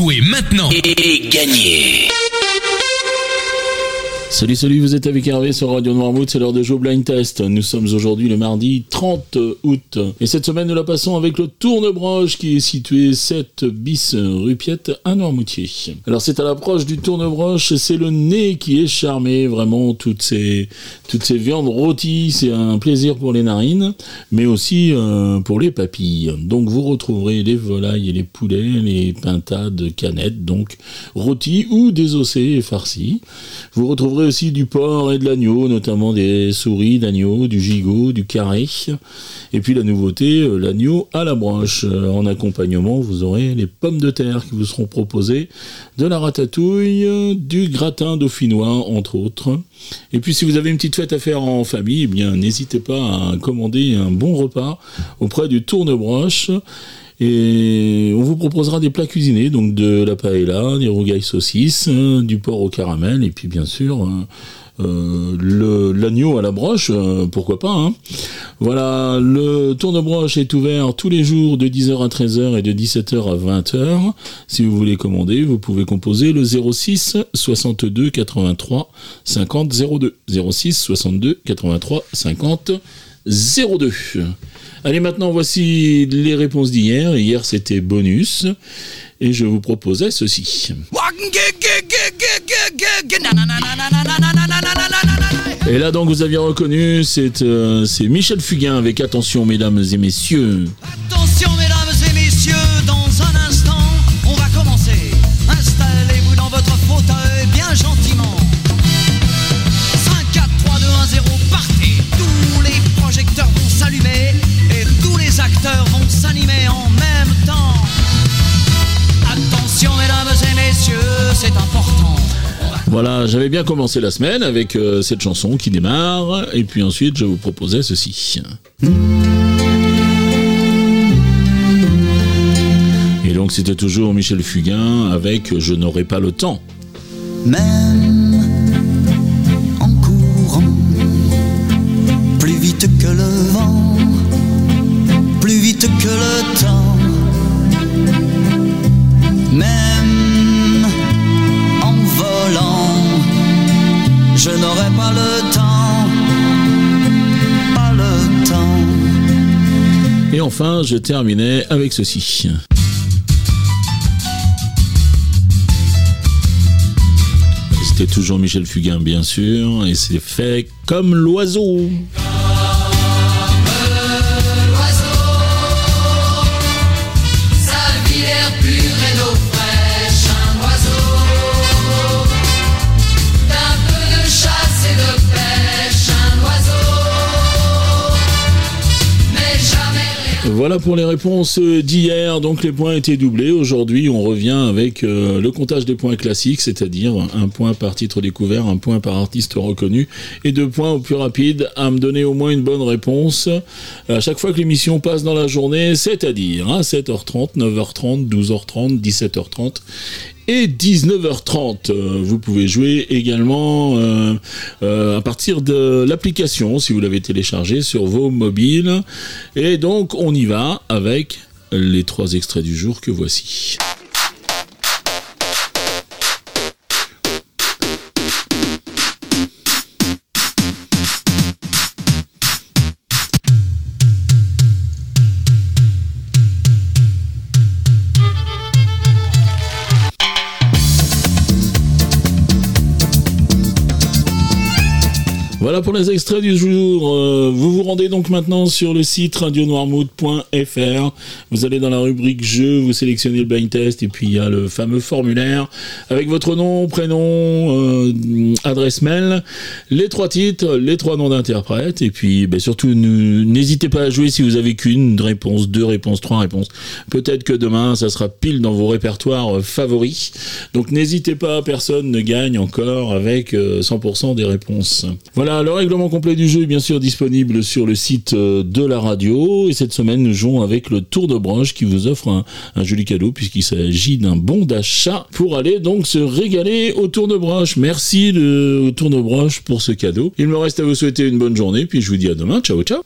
Jouez maintenant. Et gagnez Salut, salut, vous êtes avec Hervé sur Radio Noirmouth, c'est l'heure de jouer Blind Test. Nous sommes aujourd'hui le mardi 30 août. Et cette semaine, nous la passons avec le Tournebroche qui est situé 7 bis rue Piette à Noirmoutier. Alors c'est à l'approche du Tournebroche, c'est le nez qui est charmé, vraiment, toutes ces, toutes ces viandes rôties, c'est un plaisir pour les narines, mais aussi euh, pour les papilles. Donc vous retrouverez les volailles et les poulets, les pintades, canettes, donc rôtis ou désossés et farcis. Vous retrouverez aussi du porc et de l'agneau, notamment des souris d'agneau, du gigot, du carré. Et puis la nouveauté, euh, l'agneau à la broche. Euh, En accompagnement, vous aurez les pommes de terre qui vous seront proposées, de la ratatouille, du gratin dauphinois, entre autres. Et puis si vous avez une petite fête à faire en famille, eh bien n'hésitez pas à commander un bon repas auprès du Tournebroche. Et on vous proposera des plats cuisinés, donc de la paella, des rougailles saucisses, euh, du porc au caramel, et puis bien sûr euh, euh, l'agneau à la broche, euh, pourquoi pas. hein. Voilà, le tour de broche est ouvert tous les jours de 10h à 13h et de 17h à 20h. Si vous voulez commander, vous pouvez composer le 06 62 83 50 02. 06 62 83 50 02. Allez, maintenant, voici les réponses d'hier. Hier, c'était bonus. Et je vous proposais ceci. Et là, donc, vous aviez reconnu, c'est euh, Michel Fugain avec Attention, mesdames et messieurs. Voilà, j'avais bien commencé la semaine avec euh, cette chanson qui démarre. Et puis ensuite, je vous proposais ceci. Et donc, c'était toujours Michel Fugain avec Je n'aurai pas le temps. même en courant, plus vite que le vent, plus vite que le temps, pas le temps, pas le temps. Et enfin, je terminais avec ceci. C'était toujours Michel Fugain, bien sûr, et c'est fait comme l'oiseau. Voilà pour les réponses d'hier. Donc les points étaient doublés. Aujourd'hui, on revient avec euh, le comptage des points classiques, c'est-à-dire un point par titre découvert, un point par artiste reconnu et deux points au plus rapide à me donner au moins une bonne réponse à chaque fois que l'émission passe dans la journée, c'est-à-dire à 7h30, 9h30, 12h30, 17h30 et 19h30. Euh, Vous pouvez jouer également euh, euh, à partir de l'application si vous l'avez téléchargée sur vos mobiles. Et donc on y va avec les trois extraits du jour que voici. Voilà pour les extraits du jour. Euh, vous vous rendez donc maintenant sur le site radionoirmouth.fr. Vous allez dans la rubrique jeux, vous sélectionnez le blind test et puis il y a le fameux formulaire avec votre nom, prénom, euh, adresse mail, les trois titres, les trois noms d'interprètes et puis ben, surtout n'hésitez pas à jouer si vous avez qu'une réponse, deux réponses, trois réponses. Peut-être que demain ça sera pile dans vos répertoires euh, favoris. Donc n'hésitez pas, personne ne gagne encore avec euh, 100% des réponses. Voilà, le règlement complet du jeu est bien sûr disponible sur le site euh, de la radio. Et cette semaine, nous jouons avec le Tour de Broche qui vous offre un, joli cadeau puisqu'il s'agit d'un bon d'achat pour aller donc se régaler au Tour de Broche. Merci le, au Tour de Broche pour ce cadeau. Il me reste à vous souhaiter une bonne journée puis je vous dis à demain. Ciao, ciao.